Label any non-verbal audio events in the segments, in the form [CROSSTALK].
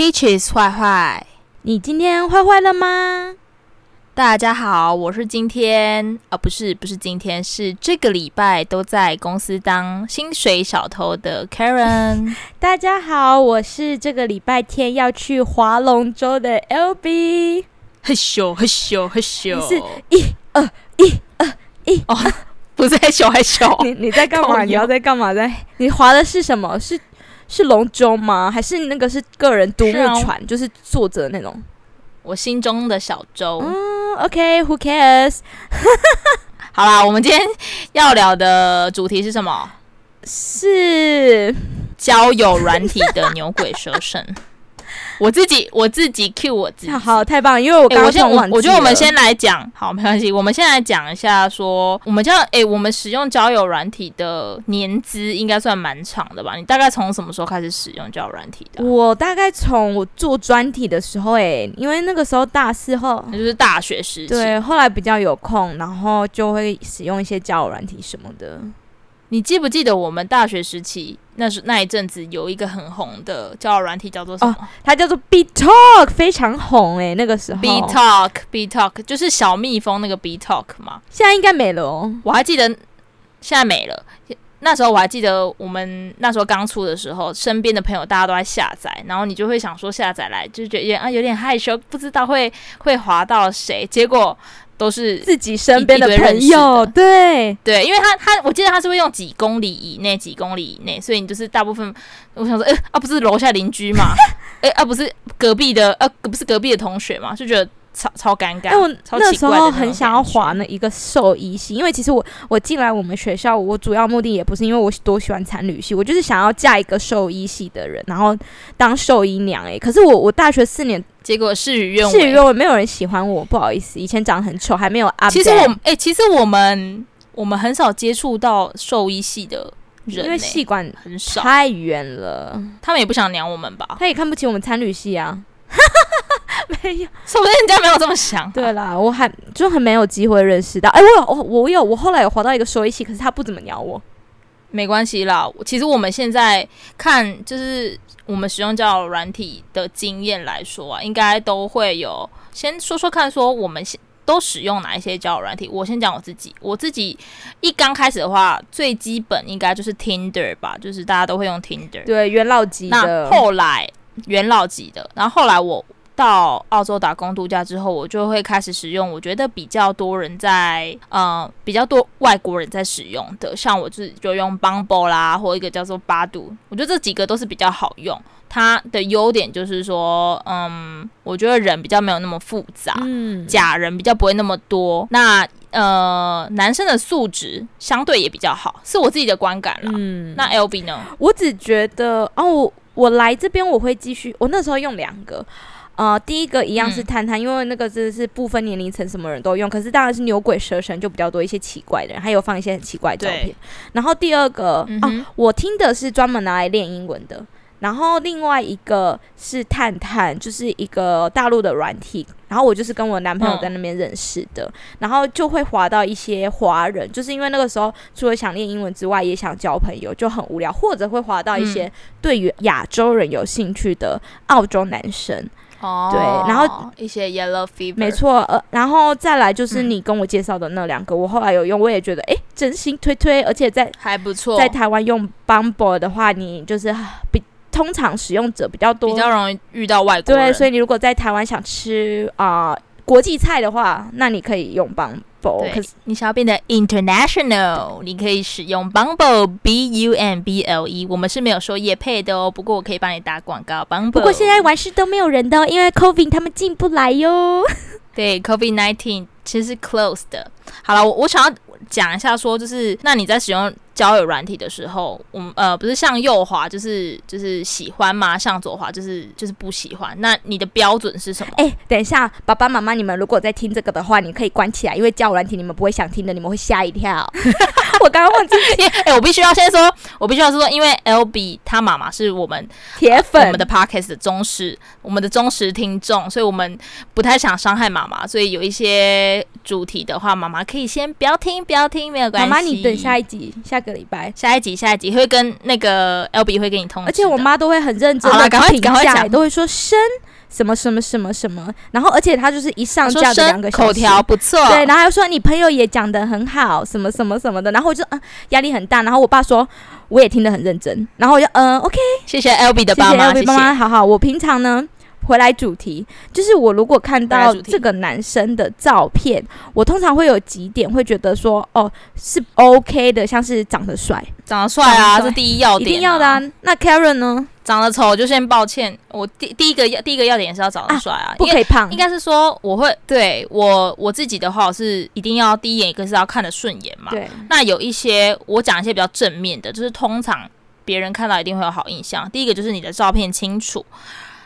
Peaches 坏坏，你今天坏坏了吗？大家好，我是今天啊，不是不是今天，是这个礼拜都在公司当薪水小偷的 Karen。[LAUGHS] 大家好，我是这个礼拜天要去划龙舟的 LB。嘿咻嘿咻嘿咻，是一二一二一哦，不是嘿咻嘿咻。你你在干嘛？你要在干嘛？在你划的是什么？是。是龙舟吗？还是那个是个人独木船？就是坐着那种。我心中的小舟。嗯，OK，Who、okay, cares？[LAUGHS] 好啦，我们今天要聊的主题是什么？是交友软体的牛鬼蛇神。我自己我自己 cue 我自己，好，太棒了！因为我刚刚、欸、我先我我觉得我们先来讲，好，没关系，我们先来讲一下说，我们这样，哎，我们使用交友软体的年资应该算蛮长的吧？你大概从什么时候开始使用交友软体的？我大概从我做专题的时候，哎，因为那个时候大四后，那就是大学时期，对，后来比较有空，然后就会使用一些交友软体什么的。你记不记得我们大学时期那时那一阵子有一个很红的交友软体叫做什么？哦、它叫做 BeeTalk，非常红诶、欸，那个时候。BeeTalk，BeeTalk 就是小蜜蜂那个 BeeTalk 嘛。现在应该没了哦。我还记得现在没了。那时候我还记得我们那时候刚出的时候，身边的朋友大家都在下载，然后你就会想说下载来，就觉得啊有点害羞，不知道会会滑到谁，结果。都是自己身边的朋友，对对，因为他他，我记得他是会用几公里以内，几公里以内，所以你就是大部分，我想说，哎、欸、啊，不是楼下邻居嘛，哎、欸、啊，不是隔壁的，呃、啊，不是隔壁的同学嘛，就觉得。超超尴尬！我那时候很想要滑那一个兽医系，因为其实我我进来我们学校，我主要目的也不是因为我多喜欢参旅系，我就是想要嫁一个兽医系的人，然后当兽医娘。哎，可是我我大学四年，结果事与愿违，事与愿违，没有人喜欢我，不好意思，以前长得很丑，还没有啊。其实我哎、欸，其实我们我们很少接触到兽医系的人、欸，因为系管很少，太远了，他们也不想鸟我们吧？他也看不起我们参旅系啊。没有，说不定人家没有这么想。对啦，我还就很没有机会认识到。哎、欸，我有，我我有，我后来有滑到一个收一起，可是他不怎么鸟我。没关系啦，其实我们现在看，就是我们使用交友软体的经验来说啊，应该都会有。先说说看，说我们都使用哪一些交友软体？我先讲我自己，我自己一刚开始的话，最基本应该就是 Tinder 吧，就是大家都会用 Tinder。对，元老级的。那后来元老级的，然后后来我。到澳洲打工度假之后，我就会开始使用。我觉得比较多人在，呃，比较多外国人在使用的，像我自己就用 Bumble 啦，或一个叫做 Badoo。我觉得这几个都是比较好用。它的优点就是说，嗯，我觉得人比较没有那么复杂，嗯，假人比较不会那么多。那呃，男生的素质相对也比较好，是我自己的观感啦。嗯，那 LB 呢？我只觉得哦，我我来这边我会继续。我那时候用两个。呃，第一个一样是探探，嗯，因为那个真的是不分年龄层，什么人都用。可是当然是牛鬼蛇神就比较多一些奇怪的人，还有放一些很奇怪的照片。然后第二个，嗯，啊，我听的是专门拿来练英文的。然后另外一个是探探，就是一个大陆的软体。然后我就是跟我男朋友在那边认识的，嗯，然后就会滑到一些华人，就是因为那个时候除了想练英文之外，也想交朋友，就很无聊，或者会滑到一些对于亚洲人有兴趣的澳洲男生。哦，对，然后一些 Yellow Fever，没错，呃，然后再来就是你跟我介绍的那两个，嗯、我后来有用，我也觉得，哎，真心推推，而且在还不错，在台湾用 Bumble 的话，你就是比通常使用者比较多，比较容易遇到外国人，对，所以你如果在台湾想吃啊、呃、国际菜的话，那你可以用 Bumble。对，可是你想要变得 international，你可以使用 Bumble B U M B L E。我们是没有说也配的哦，不过我可以帮你打广告。Bumble，不过现在完事都没有人的，哦因为 COVID 他们进不来哟。[LAUGHS] 对，COVID nineteen 其实是 closed 的。好了，我我想要讲一下，说就是那你在使用。交友软体的时候，我们呃不是向右滑，就是就是喜欢吗？向左滑就是就是不喜欢。那你的标准是什么？哎、欸，等一下，爸爸妈妈，你们如果在听这个的话，你可以关起来，因为交友软体你们不会想听的，你们会吓一跳。[LAUGHS] 我刚刚忘记，哎、欸，我必须要先说，我必须要说，因为 LB 他妈妈是我们铁粉，我们的 Podcast 的忠实，我们的忠实听众，所以我们不太想伤害妈妈，所以有一些。主题的话，妈妈可以先不要听，不要听，没有关系。妈妈，你等下一集，下个礼拜，下一集，下一集会跟那个 Albee 会跟你通。而且我妈都会很认真的评价，都会说生什么什么什么什么。然后，而且她就是一上架的两个口条不错，对，然后又说你朋友也讲的很好，什么什么什么的。然后我就嗯压力很大。然后我爸说我也听得很认真。然后我就嗯 OK，谢谢 Albee 的爸妈，谢谢 Albee 妈妈，好好。我平常呢。回来主题就是我如果看到这个男生的照片，我通常会有几点会觉得说哦是 OK 的，像是长得帅，长得帅啊，是第一要点，一定要的啊。那 Karen 呢？长得丑就先抱歉，我第第一个要第一个要点是要长得帅啊，不可以胖。应该是说我会对我我自己的话，我是一定要第一眼一个是要看得顺眼嘛。对。那有一些我讲一些比较正面的，就是通常别人看到一定会有好印象。第一个就是你的照片清楚。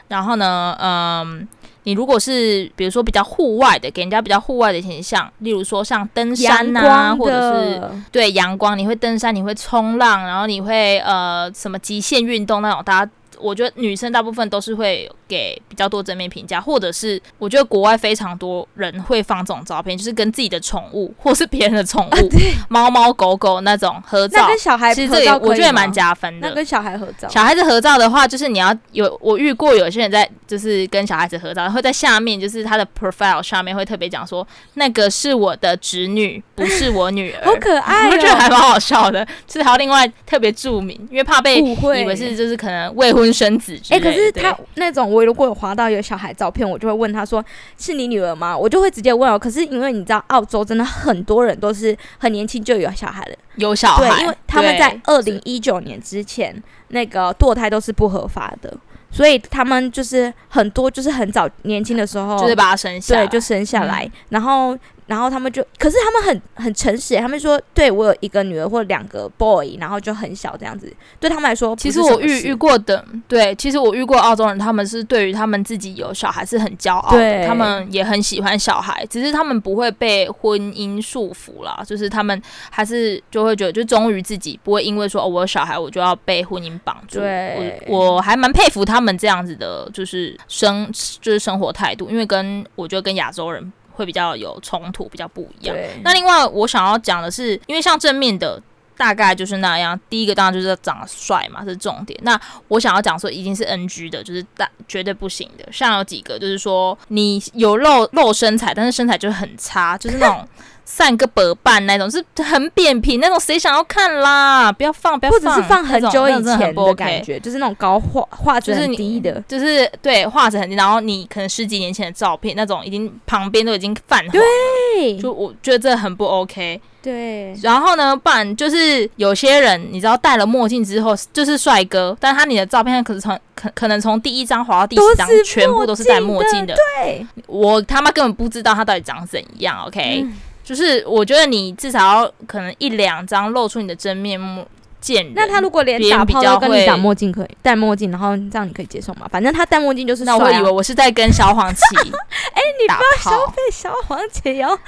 然后呢，嗯，你如果是比如说比较户外的，给人家比较户外的形象，例如说像登山呐、啊，或者是对阳光，你会登山，你会冲浪，然后你会呃什么极限运动那种，大家。我觉得女生大部分都是会给比较多正面评价，或者是我觉得国外非常多人会放这种照片，就是跟自己的宠物或是别人的宠物，猫猫狗狗那种合照。那跟小孩其实这个我觉得蛮加分的。那跟小孩合照，小孩子合照的话，就是你要有我遇过有些人在就是跟小孩子合照，会在下面就是他的 profile 上面会特别讲说，那个是我的侄女，不是我女儿。[LAUGHS] 好可爱哦，我觉得还蛮好笑的。就是还有另外特别注明，因为怕被以为是就是可能未婚。生子哎、欸，可是他那种，我如果有划到有小孩照片，我就会问他说：“是你女儿吗？”我就会直接问哦。可是因为你知道，澳洲真的很多人都是很年轻就有小孩了，有小孩，对，因为他们在二零一九年之前，那个堕胎都是不合法的，所以他们就是很多就是很早年轻的时候就是把他生下，对，就生下来，嗯、然后。然后他们就，可是他们很很诚实，他们说，对我有一个女儿或两个 boy，然后就很小这样子，对他们来说，其实我遇遇过的，对，其实我遇过澳洲人，他们是对于他们自己有小孩是很骄傲的，他们也很喜欢小孩，只是他们不会被婚姻束缚啦，就是他们还是就会觉得，就忠于自己，不会因为说哦我有小孩，我就要被婚姻绑住。对，我我还蛮佩服他们这样子的，就是生就是生活态度，因为跟我觉得跟亚洲人。会比较有冲突，比较不一样。那另外我想要讲的是，因为像正面的大概就是那样。第一个当然就是长得帅嘛，是重点。那我想要讲说，已经是 NG 的，就是大绝对不行的。像有几个就是说，你有露露身材，但是身材就很差，就是那种。散个薄半那种是很扁平那种，谁想要看啦？不要放，不要放，或者是放很久以前的感觉，就是那种高画画质很低的，就是，就是对画质很低，然后你可能十几年前的照片那种，已经旁边都已经泛黄，对，就我觉得这很不 OK。对，然后呢，不然就是有些人你知道戴了墨镜之后就是帅哥，但他你的照片可是从可可能从第一张滑到第十张，全部都是戴墨镜的。对，我他妈根本不知道他到底长怎样。OK。嗯就是我觉得你至少要可能一两张露出你的真面目见人。那他如果连打炮都跟你打墨镜可以戴墨镜，然后这样你可以接受吗？反正他戴墨镜就是、啊。那我以为我是在跟小黄旗。哎、欸，你不要消费小黄旗哦。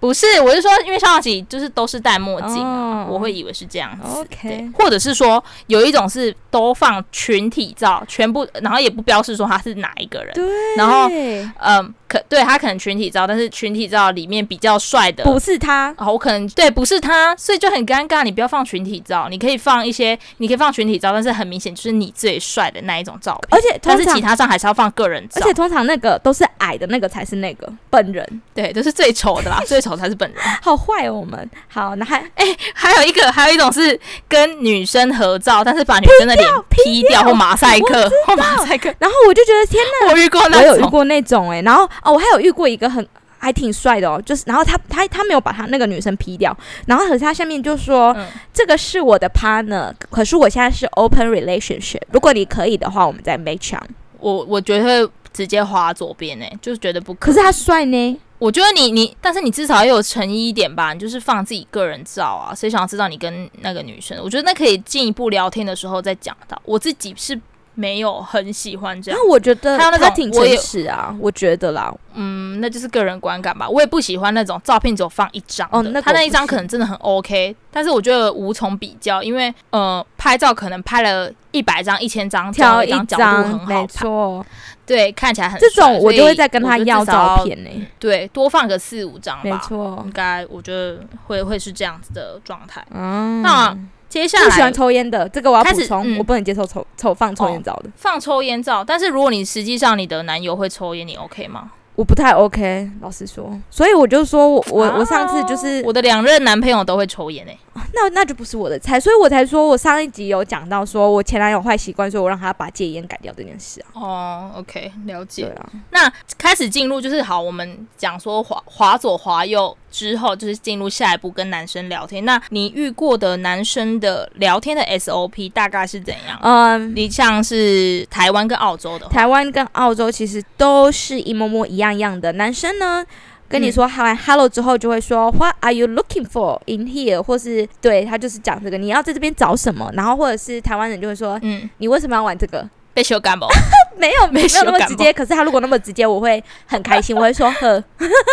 不是，我是说，因为小黄旗就是都是戴墨镜、啊，oh, 我会以为是这样子。OK。或者是说有一种是都放群体照，全部，然后也不标示说他是哪一个人。对。然后，嗯。可对他可能群体照，但是群体照里面比较帅的不是他哦，我可能对不是他，所以就很尴尬。你不要放群体照，你可以放一些，你可以放群体照，但是很明显就是你最帅的那一种照片。而且，但是其他照还是要放个人照。而且通常那个都是矮的那个才是那个本人，对，都是最丑的啦，[LAUGHS] 最丑才是本人。好坏哦，我们好，那还哎、欸，还有一个，还有一种是跟女生合照，但是把女生的脸 P 掉或马赛克或马赛克，然后我就觉得天哪，我遇过那种，我有遇过那种哎、欸，然后哦，我还有遇过一。个很还挺帅的哦，就是然后他他他没有把他那个女生 P 掉，然后可是他下面就说、嗯、这个是我的 partner，可是我现在是 open relationship，如果你可以的话，我们再 make sure。我我觉得会直接滑左边呢，就是觉得不可。可是他帅呢，我觉得你你，但是你至少要有诚意一点吧，你就是放自己个人照啊，谁想要知道你跟那个女生？我觉得那可以进一步聊天的时候再讲到。我自己是。没有很喜欢这样，那我觉得他挺诚实啊，我，我觉得啦，嗯，嗯，那就是个人观感吧。我也不喜欢那种照片只有放一张的，哦那个、他那一张可能真的很 OK，但是我觉得无从比较，因为呃，拍照可能拍了一百张、一千张，挑一张角度很好，没错，对，看起来很这种我就会再跟他要照片呢、欸，对，多放个四五张吧，没错，应该我觉得会会是这样子的状态。嗯，那接下来不喜欢抽烟的，这个我要补充、嗯，我不能接受抽抽放抽烟照的，放抽烟照。但是如果你实际上你的男友会抽烟，你 OK 吗？我不太 OK，老实说，所以我就说我我我上次就是我的两任男朋友都会抽烟诶、欸，那那就不是我的菜，所以我才说我上一集有讲到说我前男友坏习惯，所以我让他把戒烟改掉这件事啊。哦，OK，了解。对啊，那开始进入就是好，我们讲说滑滑左滑右之后，就是进入下一步跟男生聊天。那你遇过的男生的聊天的 SOP 大概是怎样？嗯，你像是台湾跟澳洲的，台湾跟澳洲其实都是一模模一样样样的。男生呢，跟你说嗨 hello 之后，就会说、嗯、What are you looking for in here？或是对他就是讲这个，你要在这边找什么？然后或者是台湾人就会说，嗯，你为什么要玩这个？被修干不？[LAUGHS] 没有没有那么直接，可是他如果那么直接，我会很开心，我会说呵，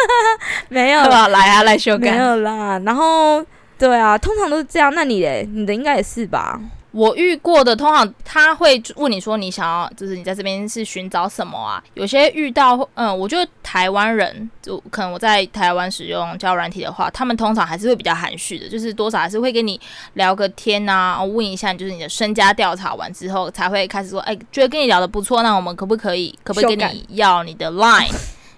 [LAUGHS] 没有啦，来啊来修干，没有啦。然后对啊，通常都是这样。那你嘞？你的应该也是吧？我遇过的，通常他会问你说，你想要就是你在这边是寻找什么啊？有些遇到，嗯，我觉得台湾人就可能我在台湾使用交友软体的话，他们通常还是会比较含蓄的，就是多少还是会跟你聊个天啊，问一下就是你的身家调查完之后，才会开始说，哎，觉得跟你聊得不错，那我们可不可以，可不可以跟你要你的 line？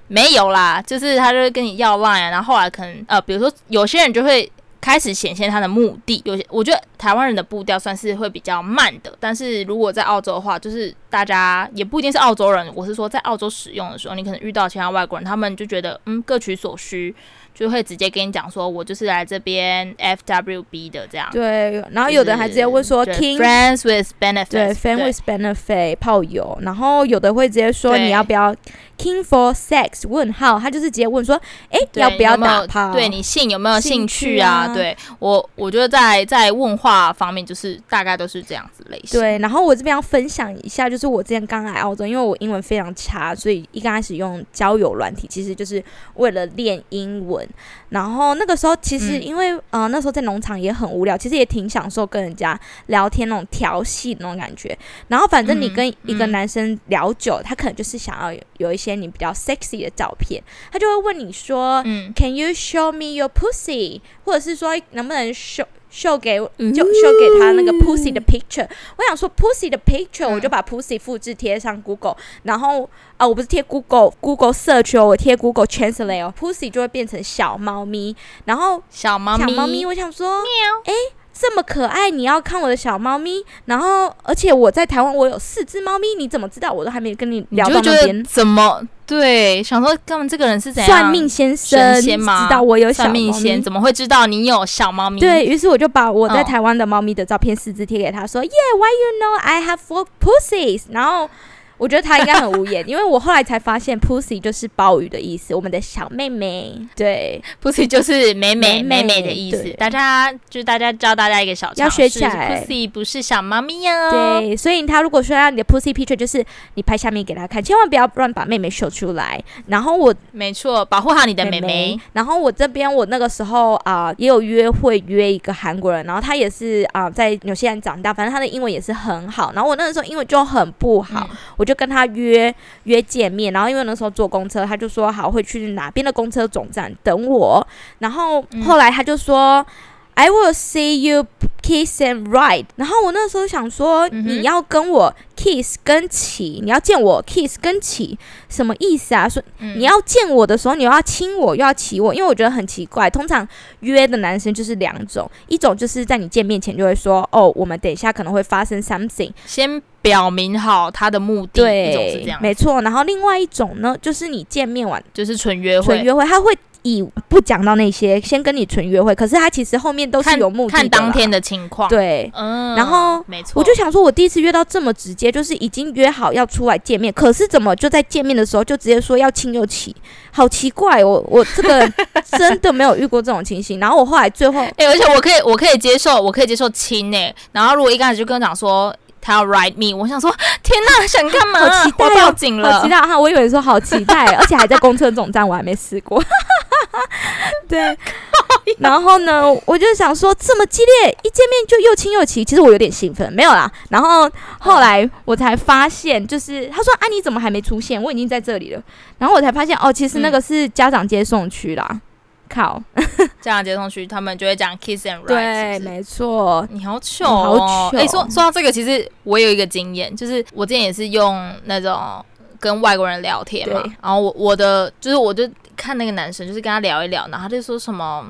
没有啦，就是他就会跟你要 line 啊，然后后来可能呃，比如说有些人就会。开始显现他的目的，有些我觉得台湾人的步调算是会比较慢的，但是如果在澳洲的话，就是大家也不一定是澳洲人，我是说在澳洲使用的时候，你可能遇到其他外国人，他们就觉得嗯各取所需。就会直接跟你讲说，我就是来这边 FWB 的这样。对，然后有的人还直接问说，King friends with benefits，对，friends with benefit 炮友。然后有的会直接说，你要不要 King for sex？问号，他就是直接问说，哎，要不要打炮？对你性有没有兴趣啊？对我，我觉得在在问话方面，就是大概都是这样子类型。对，然后我这边要分享一下，就是我之前刚来澳洲，因为我英文非常差，所以一刚开始用交友软体，其实就是为了练英文。然后那个时候，其实因为、嗯、呃那时候在农场也很无聊，其实也挺享受跟人家聊天那种调戏那种感觉。然后反正你跟一个男生聊久，嗯、他可能就是想要有，有一些你比较 sexy 的照片，他就会问你说、嗯、，Can you show me your pussy？或者是说能不能 show？秀给就秀给他那个 pussy 的 picture，我想说 pussy 的 picture，我就把 pussy 复制贴上 Google，然后啊，我不是贴 Google Google search 哦，我贴 Google Translate 哦，pussy 就会变成小猫咪，然后小猫咪，小猫咪，我想说，喵，哎，这么可爱，你要看我的小猫咪，然后而且我在台湾我有四只猫咪，你怎么知道？我都还没跟你聊到那边，怎么？对，想说，他们这个人是怎样？算命先生知道我有小猫咪，怎么会知道你有小猫咪？对，于是我就把我在台湾的猫咪的照片四只贴给他说，说、oh.，Yeah，why you know I have four pussies？然后。我觉得他应该很无言，[LAUGHS] 因为我后来才发现，pussy 就是鲍鱼的意思，我们的小妹妹。对，pussy 就是美美妹妹的意思。大家就是大家教大家一个小要学起来，pussy 不是小猫咪哦。对，所以他如果说要你的 pussy picture，就是你拍下面给他看，千万不要乱把妹妹秀出来。然后我没错，保护好你的妹妹。妹妹然后我这边我那个时候啊、呃，也有约会约一个韩国人，然后他也是啊、呃，在纽西兰长大，反正他的英文也是很好。然后我那个时候英文就很不好，嗯、我就跟他约约见面，然后因为那时候坐公车，他就说好会去哪边的公车总站等我，然后后来他就说。I will see you kiss and ride。然后我那时候想说，嗯、你要跟我 kiss 跟骑，你要见我 kiss 跟骑，什么意思啊？说、嗯、你要见我的时候，你又要亲我，又要骑我，因为我觉得很奇怪。通常约的男生就是两种，一种就是在你见面前就会说，哦，我们等一下可能会发生 something，先表明好他的目的。对，一种是这样，没错。然后另外一种呢，就是你见面完就是纯约会，纯约会他会。以不讲到那些，先跟你纯约会，可是他其实后面都是有目的的。看当天的情况。对，嗯，然后没错，我就想说，我第一次约到这么直接，就是已经约好要出来见面，可是怎么就在见面的时候就直接说要亲又亲，好奇怪，我 [LAUGHS] 我这个真的没有遇过这种情形。然后我后来最后，哎、欸，而且我可以我可以接受，我可以接受亲诶、欸。然后如果一开始就跟我讲说。他要 ride me。我想说，天哪，想干嘛？好期待、哦，我报警了，好期待哈！我以为说好期待，[LAUGHS] 而且还在公车总站，我还没试过。[LAUGHS] 对，然后呢，我就想说这么激烈，一见面就又亲又骑，其实我有点兴奋，没有啦。然后后来我才发现，就是他说啊，你怎么还没出现？我已经在这里了。然后我才发现哦，其实那个是家长接送区啦。嗯、靠，[LAUGHS] 这样接送区，他们就会讲 kiss and ride。对，是是没错。你好糗、哦。哎、欸，说说到这个，其实我有一个经验，就是我之前也是用那种跟外国人聊天嘛，然后我我的就是我就。看那个男生，就是跟他聊一聊，然后他就说什么，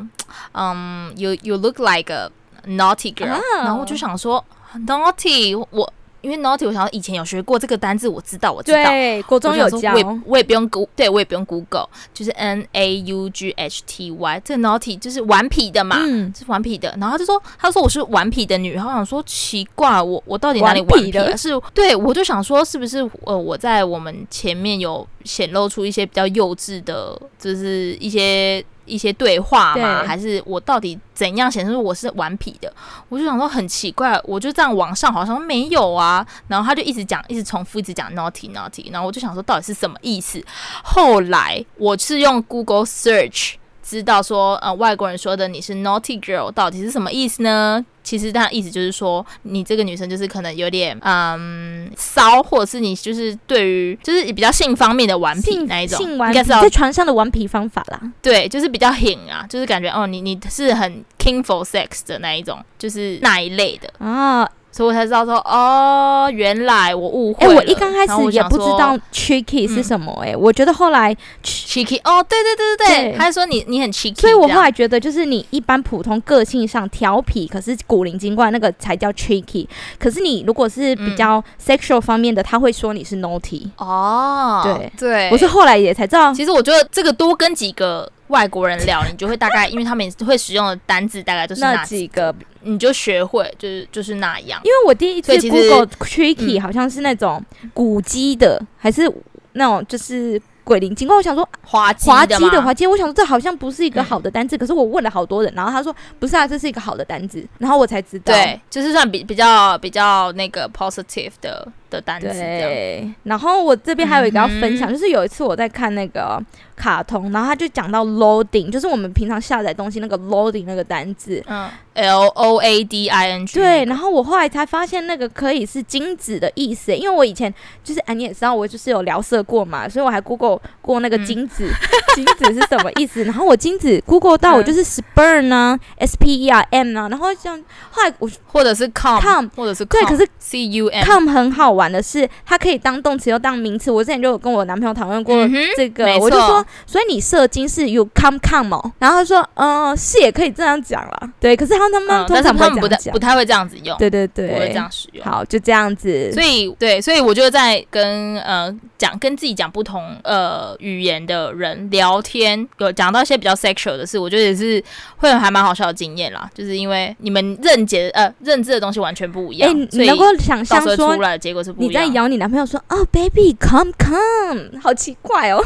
嗯，you you look like a naughty girl，、oh. 然后我就想说 naughty，我因为 naughty，我想以前有学过这个单字，我知道，我知道，对，国中有教，我也我也不用 Google，对我也不用 Google，就是 N A U G H T Y，这 naughty 就是顽皮的嘛，嗯，是顽皮的，然后他就说，他说我是顽皮的女，然后我想说奇怪，我我到底哪里顽皮了？是，对我就想说是不是呃我在我们前面有。显露出一些比较幼稚的，就是一些一些对话吗，还是我到底怎样显示我是顽皮的？我就想说很奇怪，我就这样往上好像没有啊，然后他就一直讲，一直重复，一直讲 naughty naughty，然后我就想说到底是什么意思？后来我是用 Google Search。知道说，呃，外国人说的你是 naughty girl 到底是什么意思呢？其实他的意思就是说，你这个女生就是可能有点，嗯，骚，或者是你就是对于就是比较性方面的顽皮那一种，应该是在床上的顽皮方法啦。对，就是比较狠啊，就是感觉哦，你你是很 king for sex 的那一种，就是那一类的啊。所以我才知道说哦，原来我误会了。哎、欸，我一刚开始也不知道 cheeky 是什么、欸。哎、嗯，我觉得后来 cheeky 哦，对对对对对，他说你你很 cheeky，所以我后来觉得就是你一般普通个性上调皮，可是古灵精怪那个才叫 cheeky。可是你如果是比较 sexual 方面的，他会说你是 naughty。哦，对对，我是后来也才知道。其实我觉得这个多跟几个。外国人聊，你就会大概，因为他们会使用的单字大概就是那几个，你就学会，就是就是那样。因为我第一次 Google tricky 好像是那种古迹的，还是那种就是。鬼灵精怪，我想说滑稽滑稽的滑稽，我想说这好像不是一个好的单字，嗯、可是我问了好多人，然后他说不是啊，这是一个好的单字，然后我才知道，对，就是算比比较比较那个 positive 的的单字。对，然后我这边还有一个要分享，嗯、就是有一次我在看那个卡通，然后他就讲到 loading，就是我们平常下载东西那个 loading 那个单字，嗯，L O A D I N G。对，然后我后来才发现那个可以是精子的意思，因为我以前就是哎，你也知道我就是有聊色过嘛，所以我还 Google。过那个精子，精、嗯、子是什么意思？[LAUGHS] 然后我精子 Google 到我就是 sperm 呢、啊、S P E R M 呢、啊，然后像后来我或者是 com com 或者是对，可是 C U M com 很好玩的是，它可以当动词又当名词。我之前就有跟我男朋友讨论过这个，嗯、我就说，所以你射精是 you come come 哦，然后他说，嗯、呃，是也可以这样讲了，对。可是他他们通常不会这样讲、嗯、不太不太会这样子用，对对对，不会这样使用。好，就这样子。所以对，所以我就在跟呃讲跟自己讲不同呃。语言的人聊天，有讲到一些比较 sexual 的事，我觉得也是会有还蛮好笑的经验啦。就是因为你们认解呃认知的东西完全不一样，欸、所以能够想象说出来的结果你在咬你男朋友说哦，baby come come，好奇怪哦，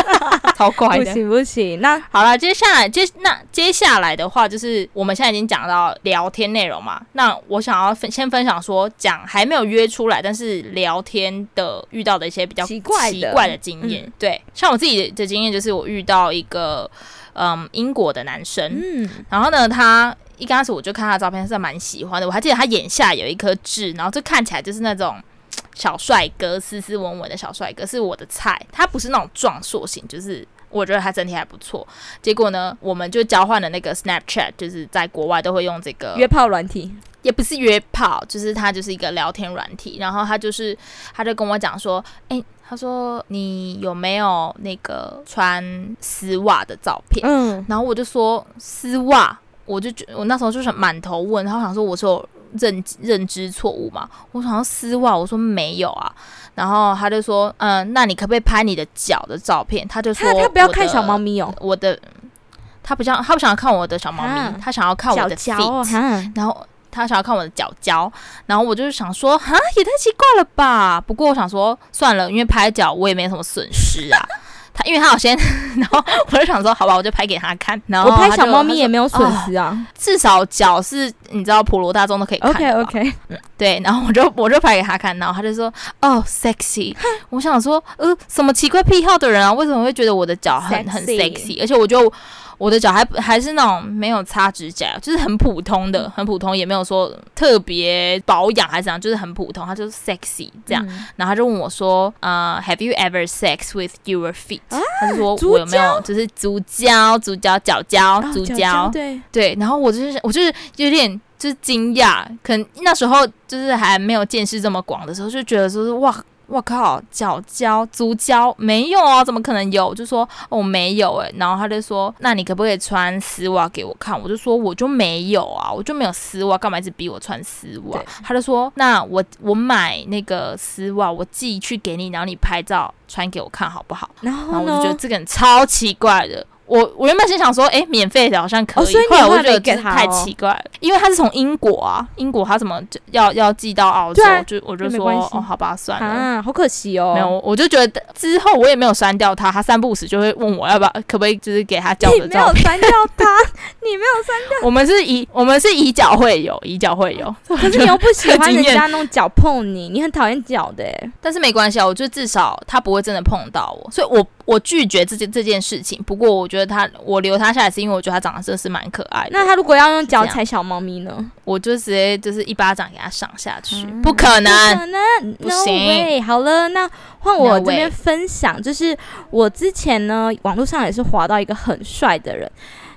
[LAUGHS] 超怪的，不行不行。那好了，接下来接那接下来的话，就是我们现在已经讲到聊天内容嘛。那我想要分先分享说，讲还没有约出来，但是聊天的遇到的一些比较奇怪的，奇怪的经验，嗯、对。像我自己的经验，就是我遇到一个嗯英国的男生，嗯，然后呢，他一开始我就看他的照片是蛮喜欢的，我还记得他眼下有一颗痣，然后就看起来就是那种小帅哥，斯斯文文的小帅哥，是我的菜。他不是那种壮硕型，就是我觉得他整体还不错。结果呢，我们就交换了那个 Snapchat，就是在国外都会用这个约炮软体，也不是约炮，就是他就是一个聊天软体。然后他就是他就跟我讲说，哎。他说：“你有没有那个穿丝袜的照片？”嗯，然后我就说：“丝袜。”我就觉我那时候就是满头问，然后想说我是有认认知错误嘛？我想要丝袜，我说没有啊。然后他就说：“嗯，那你可不可以拍你的脚的照片？”他就说他：“他不要看小猫咪哦，我的他不想他不想要看我的小猫咪，啊、他想要看我的 feet、啊、然后。”他想要看我的脚脚，然后我就是想说，哈，也太奇怪了吧。不过我想说，算了，因为拍脚我也没什么损失啊。他因为他有先，[LAUGHS] 然后我就想说，好吧，我就拍给他看。然后我拍小猫咪也没有损失啊，至少脚是你知道普罗大众都可以看。OK [LAUGHS] OK，对，然后我就我就拍给他看，然后他就说哦，sexy。[LAUGHS] 我想说，呃，什么奇怪癖好的人啊，为什么会觉得我的脚很很 sexy？而且我就。我的脚还还是那种没有擦指甲，就是很普通的，很普通，也没有说特别保养还是怎样，就是很普通。他就是 sexy 这样，嗯、然后他就问我说：“呃，Have you ever sex with your feet？” 啊、他就说我有没有就是足胶、足胶、脚胶、足胶？对对。然后我就是我就是有点就是惊讶，可能那时候就是还没有见识这么广的时候，就觉得说是哇。我靠，脚胶、足胶没有啊？怎么可能有？就说我、哦、没有诶、欸。然后他就说，那你可不可以穿丝袜给我看？我就说我就没有啊，我就没有丝袜，干嘛一直逼我穿丝袜？他就说，那我我买那个丝袜，我寄去给你，然后你拍照穿给我看好不好？然后，然后我就觉得这个人超奇怪的。我我原本是想说，哎、欸，免费的好像可以，哦、后来我就觉得太奇怪了，因为他是从英国啊，英国他怎么要要寄到澳洲？啊、就我就说，哦，好吧，算了，啊，好可惜哦。没有，我就觉得之后我也没有删掉他，他三不五时就会问我要不要，可不可以就是给他交的照片。你没有删掉他，[LAUGHS] 你没有删掉。我们是以我们是以脚会友，以脚会友。[LAUGHS] 可是你又不喜欢人家弄脚碰你，你很讨厌脚的。但是没关系啊，我觉得至少他不会真的碰到我，所以我。我拒绝这件这件事情，不过我觉得他，我留他下来是因为我觉得他长得真的是蛮可爱的。那他如果要用脚踩小猫咪呢？我就直接就是一巴掌给他赏下去，嗯、不可能，不可能，不行。No、好了，那换我这边分享，No、就是我之前呢，网络上也是滑到一个很帅的人。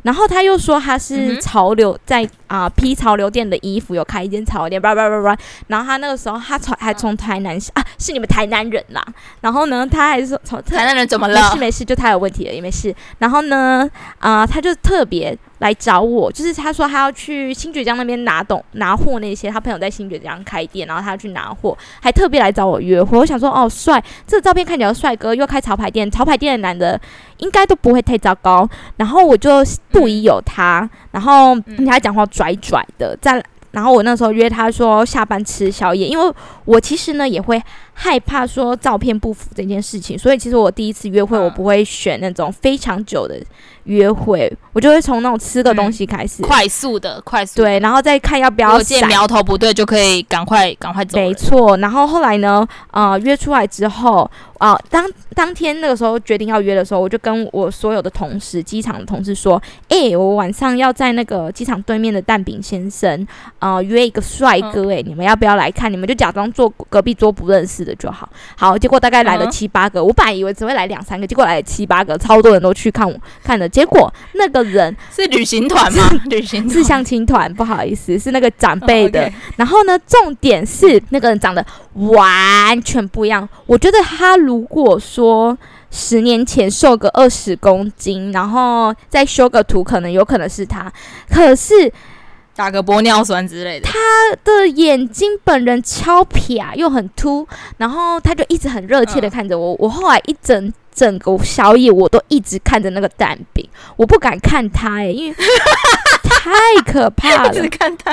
然后他又说他是潮流在啊、呃、批潮流店的衣服，有开一间潮流店，叭叭叭叭。然后他那个时候他从还从台南啊，是你们台南人啦。然后呢，他还是说从台南人怎么了？没事没事，就他有问题了也没事。然后呢，啊、呃，他就特别。来找我，就是他说他要去新堀江那边拿东拿货那些，他朋友在新堀江开店，然后他要去拿货，还特别来找我约会。我想说，哦，帅，这个照片看起来帅哥，又开潮牌店，潮牌店的男的应该都不会太糟糕。然后我就不疑有他，然后听他讲话拽拽的，在。然后我那时候约他说下班吃宵夜，因为我其实呢也会害怕说照片不符这件事情，所以其实我第一次约会我不会选那种非常久的约会，我就会从那种吃个东西开始，快速的快速的对，然后再看要不要见苗头不对就可以赶快赶快走。没错，然后后来呢，呃，约出来之后。啊、呃，当当天那个时候决定要约的时候，我就跟我所有的同事，机场的同事说：“诶、欸，我晚上要在那个机场对面的蛋饼先生，呃，约一个帅哥、欸，诶、嗯，你们要不要来看？你们就假装坐隔壁桌不认识的就好。好，结果大概来了七八个，嗯、我本来以为只会来两三个，结果来了七八个，超多人都去看我看的。结果那个人 [LAUGHS] 是旅行团吗？旅行是相亲团，不好意思，是那个长辈的。然后呢，重点是那个人长得完全不一样，我觉得他。如果说十年前瘦个二十公斤，然后再修个图，可能有可能是他。可是打个玻尿酸之类的，他的眼睛本人超撇又很凸，然后他就一直很热切的看着我。嗯、我后来一整整个宵夜，我都一直看着那个蛋饼，我不敢看他哎、欸，因为 [LAUGHS] 太可怕了。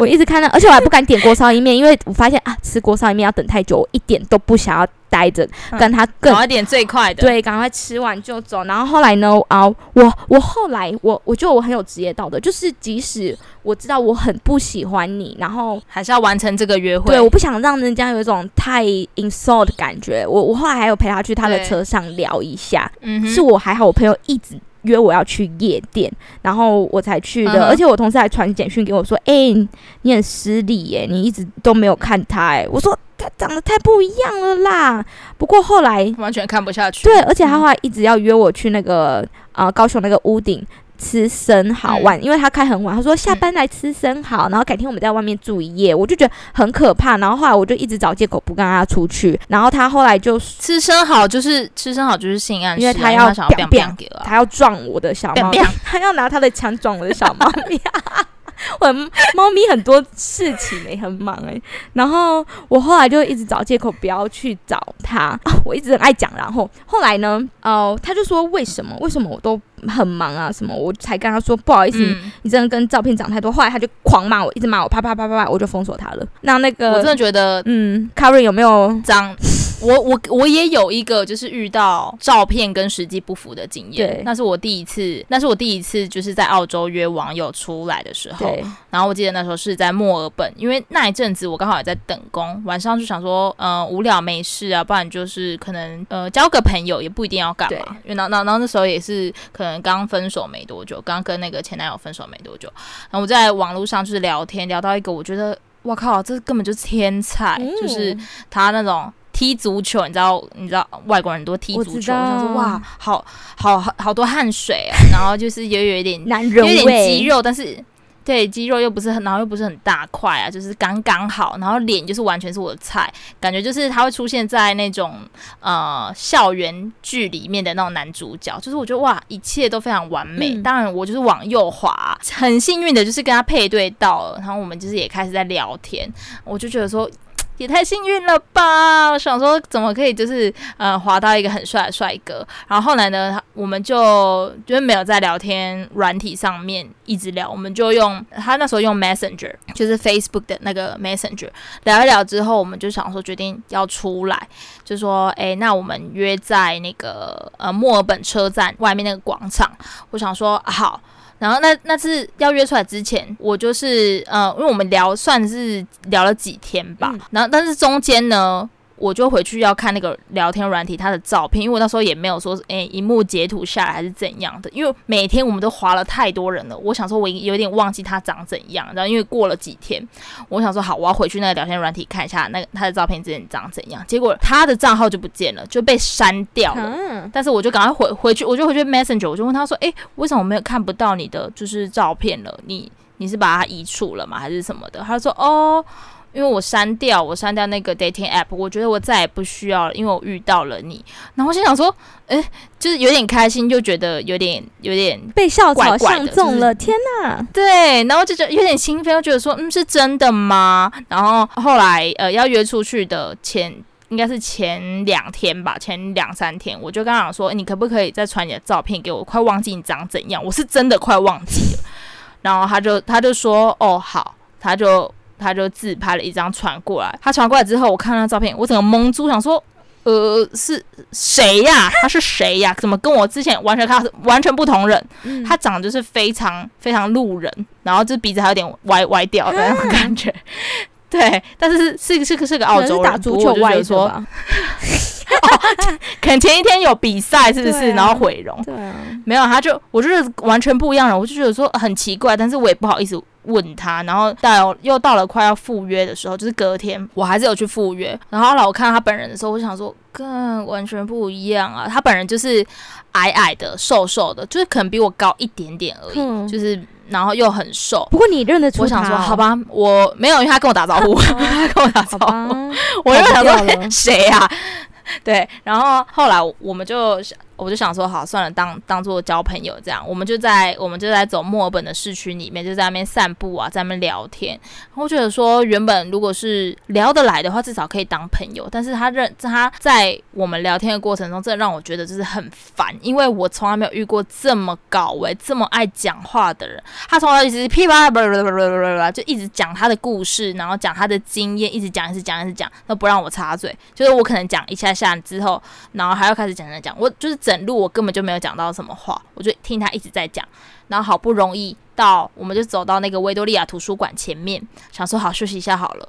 我一直看那，而且我还不敢点锅烧意面，因为我发现啊，吃锅烧意面要等太久，我一点都不想要。待着，跟他更快点最快的，对，赶快吃完就走。然后后来呢？啊，我我后来我我觉得我很有职业道德，就是即使我知道我很不喜欢你，然后还是要完成这个约会。对，我不想让人家有一种太 insult 的感觉。我我后来还有陪他去他的车上聊一下，嗯，是我还好，我朋友一直约我要去夜店，然后我才去的。嗯、而且我同事还传简讯给我说：“哎、欸，你很失礼耶，你一直都没有看他。”哎，我说。他长得太不一样了啦！不过后来完全看不下去。对，而且他后来一直要约我去那个啊、呃、高雄那个屋顶吃生蚝晚，嗯、因为他开很晚。他说下班来吃生蚝，嗯、然后改天我们在外面住一夜。我就觉得很可怕，然后后来我就一直找借口不跟他出去。然后他后来就吃生蚝，就是吃生蚝就是性暗示，因为他要他要，撞我的小猫，[LAUGHS] 他要拿他的枪撞我的小猫咪。[LAUGHS] [LAUGHS] 我猫咪很多事情没很忙哎、欸，然后我后来就一直找借口不要去找他，[LAUGHS] 我一直很爱讲，然后后来呢，哦、呃，他就说为什么为什么我都很忙啊什么，我才跟他说不好意思，嗯、你真的跟照片讲太多，后来他就狂骂我，一直骂我，啪啪啪啪啪，我就封锁他了。那那个我真的觉得，嗯，Karen 有没有长？我我我也有一个就是遇到照片跟实际不符的经验，对，那是我第一次，那是我第一次就是在澳洲约网友出来的时候，对。然后我记得那时候是在墨尔本，因为那一阵子我刚好也在等工，晚上就想说，嗯、呃，无聊没事啊，不然就是可能呃交个朋友也不一定要干嘛，因为那那那那时候也是可能刚分手没多久，刚跟那个前男友分手没多久，然后我在网络上就是聊天，聊到一个我觉得。我靠，这根本就是天才，嗯、就是他那种踢足球，你知道，你知道外国人多踢足球，我想说哇，好好好好多汗水啊，然后就是也有一点男人，有点肌肉，但是。对，肌肉又不是很，然后又不是很大块啊，就是刚刚好，然后脸就是完全是我的菜，感觉就是他会出现在那种呃校园剧里面的那种男主角，就是我觉得哇，一切都非常完美。嗯、当然，我就是往右滑，很幸运的就是跟他配对到了，然后我们就是也开始在聊天，我就觉得说。也太幸运了吧！我想说，怎么可以就是呃滑到一个很帅的帅哥？然后后来呢，我们就就是没有在聊天软体上面一直聊，我们就用他那时候用 Messenger，就是 Facebook 的那个 Messenger 聊一聊之后，我们就想说决定要出来，就说哎，那我们约在那个呃墨尔本车站外面那个广场。我想说好。然后那那次要约出来之前，我就是呃，因为我们聊算是聊了几天吧，嗯、然后但是中间呢。我就回去要看那个聊天软体他的照片，因为我那时候也没有说诶，萤幕截图下来还是怎样的，因为每天我们都划了太多人了，我想说我有点忘记他长怎样，然后因为过了几天，我想说好，我要回去那个聊天软体看一下那个他的照片之前长怎样，结果他的账号就不见了，就被删掉了。嗯、但是我就赶快回回去，我就回去 Messenger，我就问他说，诶，为什么我没有看不到你的就是照片了？你你是把它移除了吗？还是什么的？他说哦。因为我删掉，我删掉那个 dating app，我觉得我再也不需要了，因为我遇到了你。然后我心想说，诶，就是有点开心，就觉得有点有点被校草相中了，天哪！对，然后就觉得有点兴奋，又觉得说，嗯，是真的吗？然后后来呃要约出去的前，应该是前两天吧，前两三天，我就跟他讲说，你可不可以再传你的照片给我？快忘记你长怎样，我是真的快忘记了。然后他就他就说，哦，好，他就。他就自拍了一张传过来，他传过来之后，我看到照片，我整个蒙住，想说，呃，是谁呀？[LAUGHS] 他是谁呀？怎么跟我之前完全看完全不同人？嗯、他长得就是非常非常路人，然后这鼻子还有点歪歪掉的那种感觉。嗯、[LAUGHS] 对，但是是是个是个澳洲人，打足球外说，[LAUGHS] 哦，可能前一天有比赛是不是？啊、然后毁容，对啊，没有，他就我就是完全不一样了，我就觉得说很奇怪，但是我也不好意思。问他，然后到又到了快要赴约的时候，就是隔天，我还是有去赴约。然后后来我看到他本人的时候，我想说，跟完全不一样啊！他本人就是矮矮的、瘦瘦的，就是可能比我高一点点而已，嗯、就是然后又很瘦。不过你认得出他？我想说，好吧，我没有，因为他跟我打招呼，他跟我打招呼，吧 [LAUGHS] 我又想说 [LAUGHS] 谁呀、啊？[LAUGHS] 对，然后后来我们就想。我就想说，好，算了，当当做交朋友这样。我们就在我们就在走墨尔本的市区里面，就在那边散步啊，在那边聊天。我觉得说，原本如果是聊得来的话，至少可以当朋友。但是他认他在我们聊天的过程中，真的让我觉得就是很烦，因为我从来没有遇过这么高位、这么爱讲话的人。他从来一直噼啪啪啪啪就一直讲他的故事，然后讲他的经验，一直讲，一直讲，一直讲，都不让我插嘴。就是我可能讲一下下之后，然后还要开始讲讲讲，我就是。整路我根本就没有讲到什么话，我就听他一直在讲，然后好不容易到，我们就走到那个维多利亚图书馆前面，想说好休息一下好了，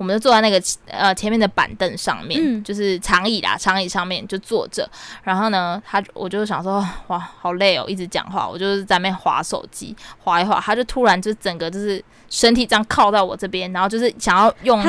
我们就坐在那个呃前面的板凳上面，嗯、就是长椅啦，长椅上面就坐着，然后呢，他我就想说哇好累哦，一直讲话，我就是在那边滑手机，滑一滑，他就突然就整个就是。身体这样靠到我这边，然后就是想要用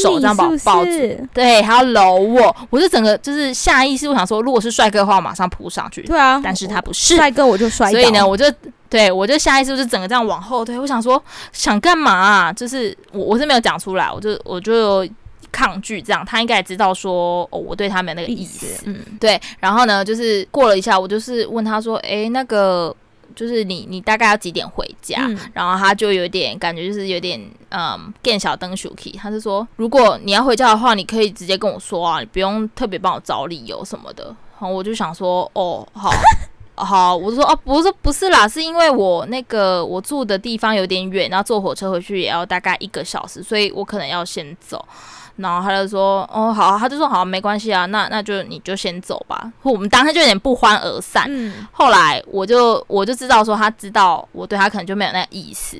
手这样把我抱住，对，还要搂我，我就整个就是下意识，我想说，如果是帅哥的话，我马上扑上去。对啊，但是他不是帅哥，我就摔。所以呢，我就对我就下意识就是整个这样往后退。我想说，想干嘛啊？就是我我是没有讲出来，我就我就抗拒这样。他应该也知道说，哦，我对他没有那个意思。意思嗯，对。然后呢，就是过了一下，我就是问他说，诶，那个。就是你，你大概要几点回家？嗯、然后他就有点感觉，就是有点嗯，更小灯 Suki。他是说，如果你要回家的话，你可以直接跟我说啊，你不用特别帮我找理由什么的。然后我就想说，哦，好好，我就说哦，不是不是啦，是因为我那个我住的地方有点远，然后坐火车回去也要大概一个小时，所以我可能要先走。然后他就说：“哦，好啊。”他就说：“好，没关系啊，那那就你就先走吧。”我们当时就有点不欢而散。嗯，后来我就我就知道说，他知道我对他可能就没有那个意思。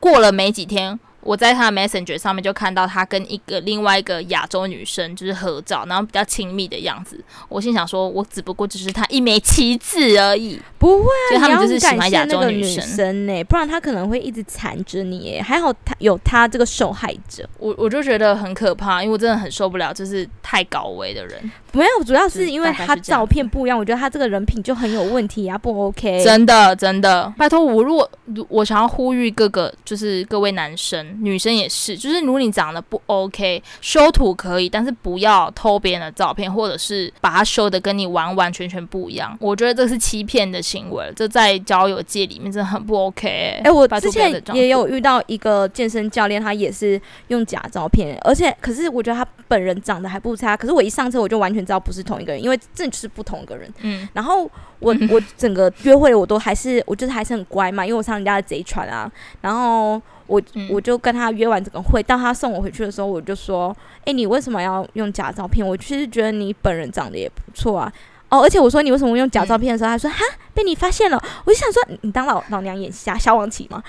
过了没几天。我在他的 Messenger 上面就看到他跟一个另外一个亚洲女生就是合照，然后比较亲密的样子。我心想说，我只不过只是他一枚棋子而已。不会啊，就他们就是喜欢亚洲女生呢，不然他可能会一直缠着你。还好他有他这个受害者，我我就觉得很可怕，因为我真的很受不了，就是太高危的人。没有，主要是因为他照片不一样，我觉得他这个人品就很有问题啊，不 OK。真的真的，拜托我，如果我想要呼吁各个，就是各位男生、女生也是，就是如果你长得不 OK，修图可以，但是不要偷别人的照片，或者是把它修的跟你完完全全不一样。我觉得这是欺骗的行为，这在交友界里面真的很不 OK。哎、欸，我之前也有遇到一个健身教练，他也是用假照片，而且可是我觉得他本人长得还不差，可是我一上车我就完全。知道不是同一个人，因为这就是不同一个人。嗯，然后我 [LAUGHS] 我整个约会我都还是我就是还是很乖嘛，因为我上人家的贼船啊。然后我、嗯、我就跟他约完这个会，当他送我回去的时候，我就说：“哎、欸，你为什么要用假照片？我其实觉得你本人长得也不错啊。”哦，而且我说你为什么用假照片的时候，嗯、他说：“哈，被你发现了。”我就想说：“你当老老娘眼瞎，消亡期吗？”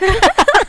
[LAUGHS]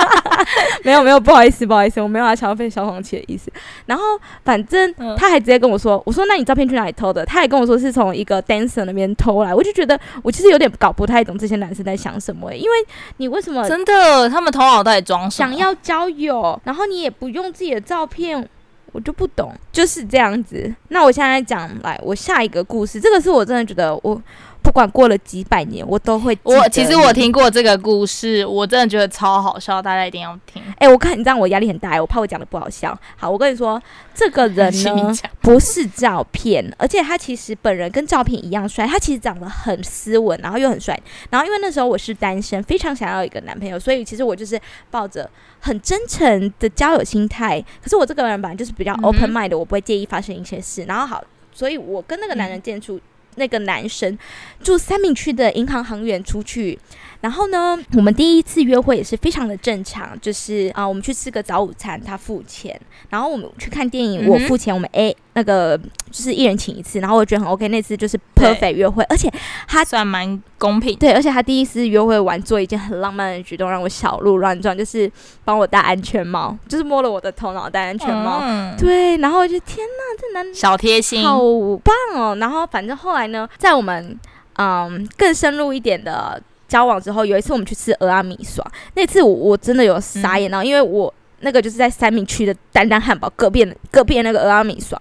[LAUGHS] 没有没有，不好意思不好意思，我没有要消费消防器的意思。然后反正他还直接跟我说：“嗯、我说那你照片去哪里偷的？”他还跟我说是从一个 dancer 那边偷来。我就觉得我其实有点搞不太懂这些男生在想什么、欸，因为你为什么真的他们头脑袋装想要交友，然后你也不用自己的照片，我就不懂，就是这样子。那我现在讲来，我下一个故事，这个是我真的觉得我。不管过了几百年，我都会。我其实我听过这个故事，我真的觉得超好笑，大家一定要听。哎、欸，我看你这样，我压力很大，我怕我讲的不好笑。好，我跟你说，这个人呢 [LAUGHS] 不是照片，而且他其实本人跟照片一样帅，他其实长得很斯文，然后又很帅。然后因为那时候我是单身，非常想要一个男朋友，所以其实我就是抱着很真诚的交友心态。可是我这个人本来就是比较 open mind 的，我不会介意发生一些事。然后好，所以我跟那个男人接触。嗯那个男生住三明区的银行行员出去，然后呢，我们第一次约会也是非常的正常，就是啊，我们去吃个早午餐，他付钱，然后我们去看电影，我付钱，我们 A。那个就是一人请一次，然后我觉得很 OK。那次就是 perfect 约会，而且他算蛮公平。对，而且他第一次约会完做一件很浪漫的举动，让我小鹿乱撞，就是帮我戴安全帽，就是摸了我的头脑戴安全帽。嗯、对，然后我就天哪，这男小贴心，好棒哦。然后反正后来呢，在我们嗯更深入一点的交往之后，有一次我们去吃俄阿米刷，那次我我真的有傻眼了，嗯、因为我。那个就是在三明区的丹丹汉堡隔壁，隔壁那个俄阿米刷，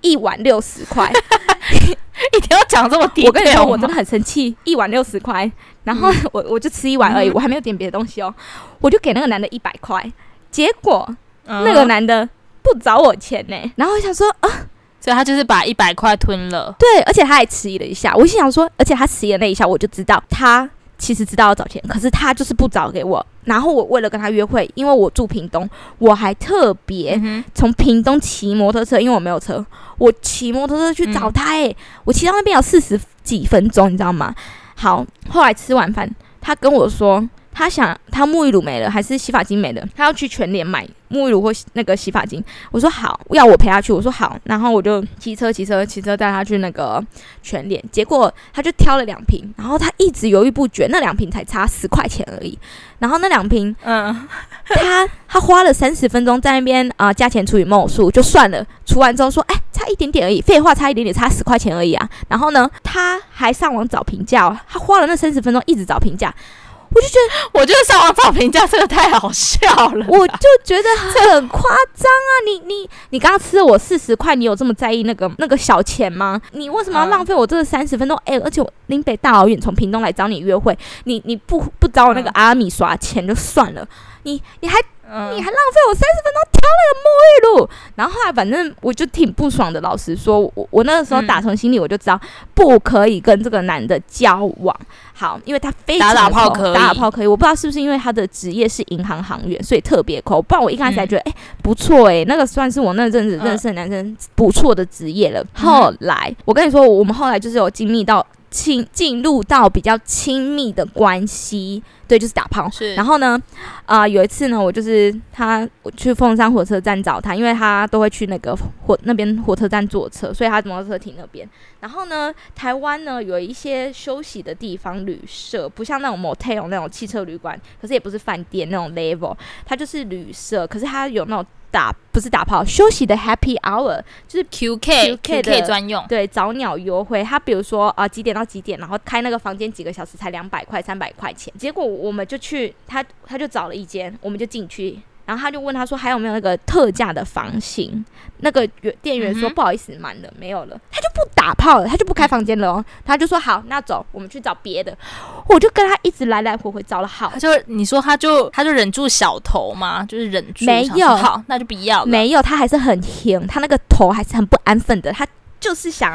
一碗六十块，[LAUGHS] 一定要讲这么低。[LAUGHS] 我跟你说，我真的很生气，一碗六十块，然后我我就吃一碗而已，嗯、我还没有点别的东西哦，我就给那个男的一百块，结果、嗯、那个男的不找我钱呢，然后我想说啊，所以他就是把一百块吞了，对，而且他还迟疑了一下，我心想说，而且他迟疑了那一下，我就知道他。其实知道要找钱，可是他就是不找给我。然后我为了跟他约会，因为我住屏东，我还特别从屏东骑摩托车，因为我没有车，我骑摩托车去找他。诶，我骑到那边有四十几分钟，你知道吗？好，后来吃完饭，他跟我说。他想，他沐浴乳没了，还是洗发精没了？他要去全联买沐浴乳或那个洗发精。我说好，要我陪他去。我说好，然后我就骑车骑车骑车带他去那个全联。结果他就挑了两瓶，然后他一直犹豫不决。那两瓶才差十块钱而已。然后那两瓶，嗯，他他花了三十分钟在那边啊，价钱除以某数就算了。除完之后说，哎，差一点点而已。废话，差一点点，差十块钱而已啊。然后呢，他还上网找评价，他花了那三十分钟一直找评价。我就觉得，我觉得上网找评价真的太好笑了。[LAUGHS] 我就觉得很夸张啊！你你你刚刚吃了我四十块，你有这么在意那个那个小钱吗？你为什么要浪费我这个三十分钟？哎、欸，而且我林北大老远从屏东来找你约会，你你不不找我那个阿米刷钱就算了，你你还。嗯、你还浪费我三十分钟挑了个沐浴露，然后后来反正我就挺不爽的。老实说，我我那个时候打从心里我就知道不可以跟这个男的交往。好，因为他非常打打炮可以，打打炮可以。我不知道是不是因为他的职业是银行行员，所以特别抠。不然我一开始还觉得，哎、嗯欸，不错哎、欸，那个算是我那阵子认识的男生不错的职业了。嗯、后来我跟你说，我们后来就是有经历到。亲进入到比较亲密的关系，对，就是打炮。是。然后呢，啊、呃，有一次呢，我就是他我去凤山火车站找他，因为他都会去那个火那边火车站坐车，所以他摩托车停那边。然后呢，台湾呢有一些休息的地方旅社，不像那种 motel 那种汽车旅馆，可是也不是饭店那种 level，它就是旅社，可是它有那种。打不是打炮，休息的 Happy Hour 就是 QK QK 专用，对，早鸟优惠。他比如说啊、呃、几点到几点，然后开那个房间几个小时才两百块三百块钱。结果我们就去他他就找了一间，我们就进去。然后他就问他说：“还有没有那个特价的房型？”那个店员说：“不好意思，满了，没有了。”他就不打炮了，他就不开房间了哦。他就说：“好，那走，我们去找别的。”我就跟他一直来来回回找了好。他就你说他就他就忍住小头嘛，就是忍住。没有，好，那就不要了。没有，他还是很甜，他那个头还是很不安分的。他就是想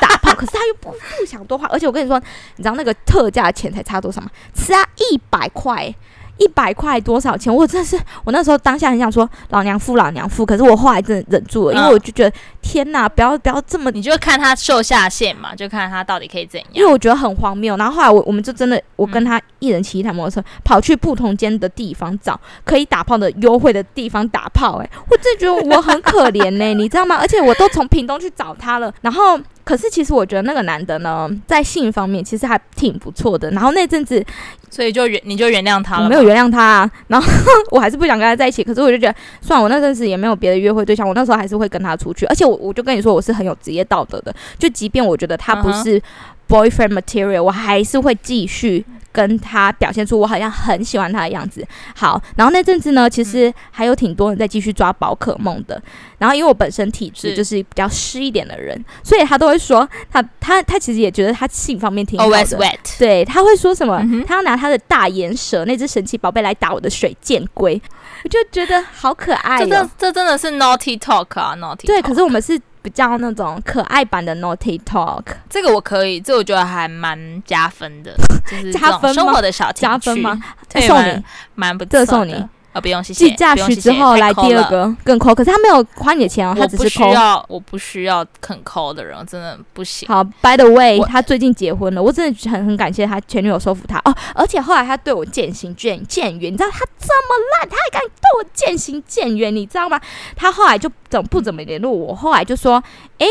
打炮，[LAUGHS] 可是他又不不想多花。而且我跟你说，你知道那个特价的钱才差多少吗？差一百块。一百块多少钱？我真的是，我那时候当下很想说老娘付老娘付，可是我后来真的忍住了，因为我就觉得、嗯、天哪，不要不要这么，你就看他秀下限嘛，就看他到底可以怎样。因为我觉得很荒谬。然后后来我我们就真的，我跟他一人骑一台摩托车，嗯、跑去不同间的地方找可以打炮的优惠的地方打炮、欸。哎，我真的觉得我很可怜呢、欸，你知道吗？而且我都从屏东去找他了，然后。可是其实我觉得那个男的呢，在性方面其实还挺不错的。然后那阵子，所以就原你就原谅他了？我没有原谅他啊。然后我还是不想跟他在一起。可是我就觉得，算了，我那阵子也没有别的约会对象，我那时候还是会跟他出去。而且我我就跟你说，我是很有职业道德的。就即便我觉得他不是 boyfriend material，我还是会继续。跟他表现出我好像很喜欢他的样子。好，然后那阵子呢，其实还有挺多人在继续抓宝可梦的。然后因为我本身体质就是比较湿一点的人，所以他都会说他他他其实也觉得他性方面挺好的。Always wet。对，他会说什么？嗯、他要拿他的大岩蛇那只神奇宝贝来打我的水箭龟，我就觉得好可爱、哦。这这真的是 naughty talk 啊，naughty。对，可是我们是。比较那种可爱版的 Naughty Talk，这个我可以，这个、我觉得还蛮加分的，就是加分生活的小加分吗？对，送你，蛮不错的。啊，不用谢谢。继驾驶之后来第二个更抠，可是他没有花你的钱哦，他只是抠。我不需要，我不需要肯抠的人，真的不行。好，By the way，他最近结婚了，我真的很很感谢他前女友说服他哦，而且后来他对我渐行渐渐远，你知道他这么烂，他还敢对我渐行渐远，你知道吗？他后来就怎么不怎么联络我，后来就说，哎。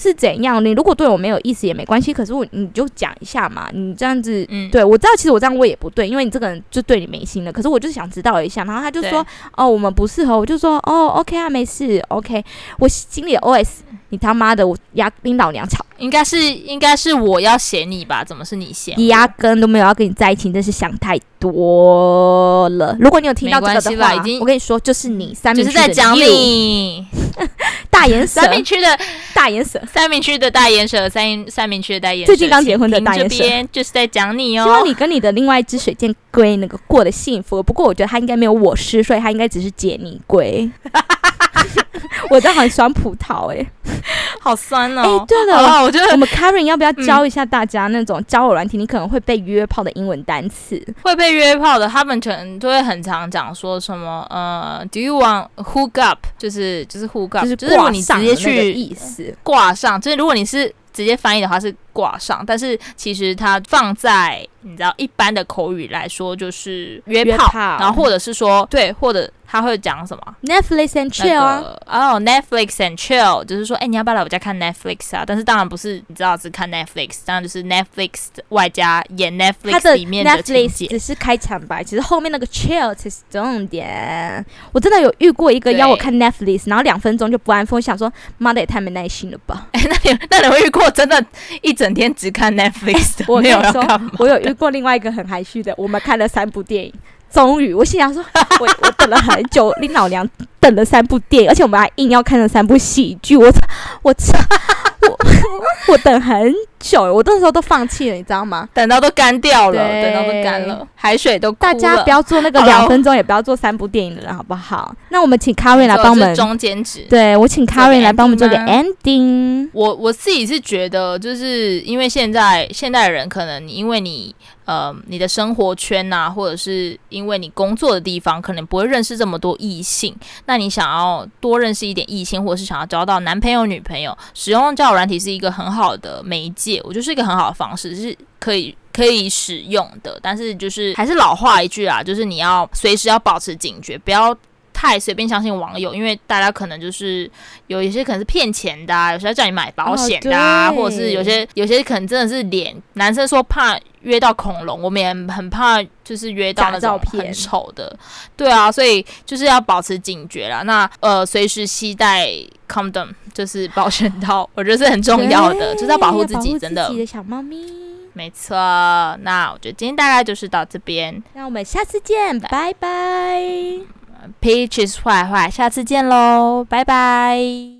是怎样？你如果对我没有意思也没关系，可是我你就讲一下嘛。你这样子，嗯，对我知道，其实我这样问也不对，因为你这个人就对你没心了。可是我就是想知道一下，然后他就说，哦，我们不适合。我就说，哦，OK 啊，没事，OK。我心里的 OS，你他妈的，我压跟老娘吵。应该是应该是我要写你吧？怎么是你写？你压根都没有要跟你在一起，你真是想太多了。如果你有听到这个的话，已经我跟你说，就是你三明区的就是在讲你 [LAUGHS] 大眼蛇，三明区的大眼蛇，三明区的大眼蛇，三三明区的大眼蛇，最近刚结婚的大眼蛇，就是在讲你哦。希望你跟你的另外一只水箭龟那个过得幸福。不过我觉得他应该没有我湿，所以他应该只是解你龟。[LAUGHS] [LAUGHS] 我在很酸葡萄哎、欸，好酸哦！哎、欸，对了，我觉得我们 Karen 要不要教一下大家那种交友软体，你可能会被约炮的英文单词？会被约炮的，他们可能就会很常讲说什么呃，Do you want hook up？就是就是 hook up，就是如果你直接去意思挂上，就是如果你是直接翻译的话是挂上，但是其实它放在你知道一般的口语来说就是约炮，约炮然后或者是说对，或者。他会讲什么？Netflix and chill 啊，哦、oh,，Netflix and chill，就是说，哎、欸，你要不要来我家看 Netflix 啊？但是当然不是，你知道只看 Netflix，当然就是 Netflix 外加演 Netflix 里面的情节。只是开场白，其实后面那个 chill 才是重点。我真的有遇过一个要我看 Netflix，然后两分钟就不安分，我想说，妈的也太没耐心了吧？哎、欸，那你那你有遇过真的，一整天只看 [LAUGHS] Netflix 的？我没有说，我有遇过另外一个很含蓄的，我们看了三部电影。终于，我心想说，[LAUGHS] 我我等了很久，林老娘等了三部电影，而且我们还硬要看了三部喜剧，我操，我操，我 [LAUGHS] 我等很久，我那时候都放弃了，你知道吗？等到都干掉了，等到都干了，海水都。大家不要做那个两分钟，也不要做三部电影的人，好不好？那我们请 Karen 来帮我们中间值，对，我请 Karen 来帮我们做个 ending。我我自己是觉得，就是因为现在现代人可能因为你。呃，你的生活圈呐、啊，或者是因为你工作的地方，可能不会认识这么多异性。那你想要多认识一点异性，或者是想要交到男朋友、女朋友，使用交友软体是一个很好的媒介，我觉得是一个很好的方式，是可以可以使用的。但是就是还是老话一句啊，就是你要随时要保持警觉，不要。太随便相信网友，因为大家可能就是有一些可能是骗钱的啊，有些要叫你买保险的啊，哦、或者是有些有些可能真的是脸男生说怕约到恐龙，我们也很怕就是约到那种很丑的，对啊，所以就是要保持警觉啦。那呃，随时携带 condom 就是保险套，[LAUGHS] 我觉得是很重要的，就是要保护自己，真的。自己的小猫咪，没错。那我觉得今天大概就是到这边，那我们下次见，拜拜。Peaches 坏坏，下次见喽，拜拜。